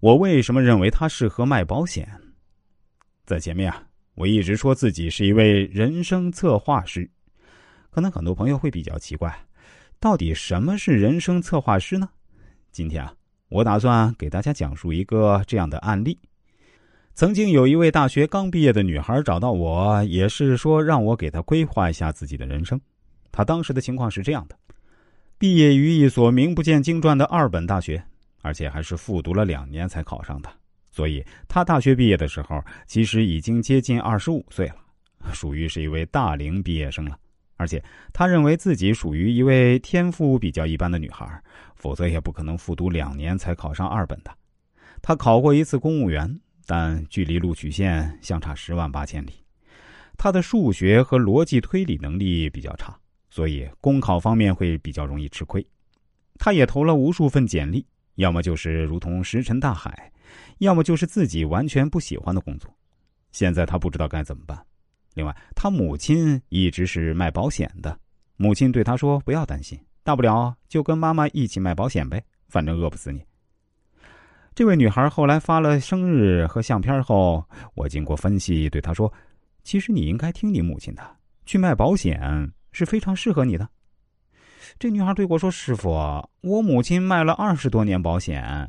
我为什么认为他适合卖保险？在前面啊，我一直说自己是一位人生策划师，可能很多朋友会比较奇怪，到底什么是人生策划师呢？今天啊，我打算给大家讲述一个这样的案例。曾经有一位大学刚毕业的女孩找到我，也是说让我给她规划一下自己的人生。她当时的情况是这样的：毕业于一所名不见经传的二本大学。而且还是复读了两年才考上的，所以他大学毕业的时候，其实已经接近二十五岁了，属于是一位大龄毕业生了。而且他认为自己属于一位天赋比较一般的女孩，否则也不可能复读两年才考上二本的。他考过一次公务员，但距离录取线相差十万八千里。他的数学和逻辑推理能力比较差，所以公考方面会比较容易吃亏。他也投了无数份简历。要么就是如同石沉大海，要么就是自己完全不喜欢的工作。现在他不知道该怎么办。另外，他母亲一直是卖保险的，母亲对他说：“不要担心，大不了就跟妈妈一起卖保险呗，反正饿不死你。”这位女孩后来发了生日和相片后，我经过分析对她说：“其实你应该听你母亲的，去卖保险是非常适合你的。”这女孩对我说：“师傅，我母亲卖了二十多年保险，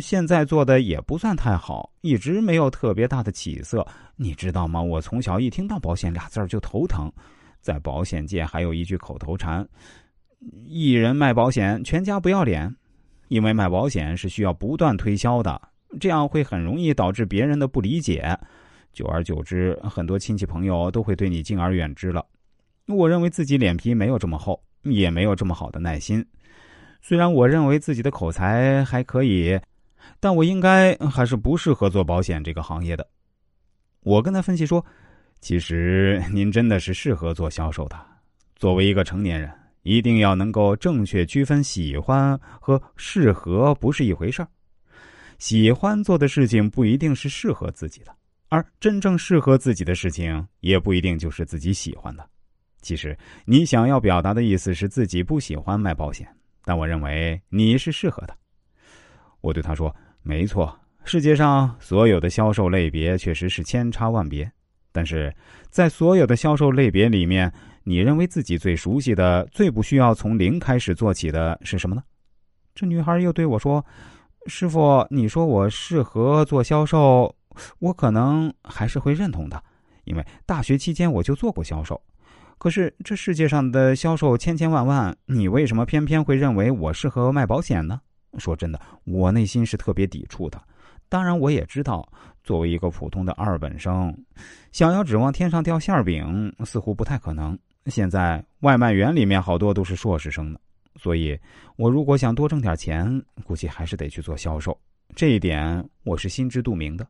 现在做的也不算太好，一直没有特别大的起色。你知道吗？我从小一听到保险俩字儿就头疼。在保险界还有一句口头禅：一人卖保险，全家不要脸。因为卖保险是需要不断推销的，这样会很容易导致别人的不理解，久而久之，很多亲戚朋友都会对你敬而远之了。我认为自己脸皮没有这么厚。”也没有这么好的耐心。虽然我认为自己的口才还可以，但我应该还是不适合做保险这个行业的。我跟他分析说：“其实您真的是适合做销售的。作为一个成年人，一定要能够正确区分喜欢和适合不是一回事儿。喜欢做的事情不一定是适合自己的，而真正适合自己的事情也不一定就是自己喜欢的。”其实你想要表达的意思是自己不喜欢卖保险，但我认为你是适合的。我对他说：“没错，世界上所有的销售类别确实是千差万别，但是在所有的销售类别里面，你认为自己最熟悉的、最不需要从零开始做起的是什么呢？”这女孩又对我说：“师傅，你说我适合做销售，我可能还是会认同的，因为大学期间我就做过销售。”可是这世界上的销售千千万万，你为什么偏偏会认为我适合卖保险呢？说真的，我内心是特别抵触的。当然，我也知道，作为一个普通的二本生，想要指望天上掉馅饼，似乎不太可能。现在外卖员里面好多都是硕士生呢，所以我如果想多挣点钱，估计还是得去做销售。这一点我是心知肚明的。